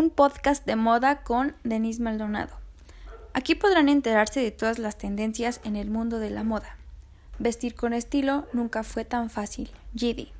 un podcast de moda con Denise Maldonado. Aquí podrán enterarse de todas las tendencias en el mundo de la moda. Vestir con estilo nunca fue tan fácil. GD.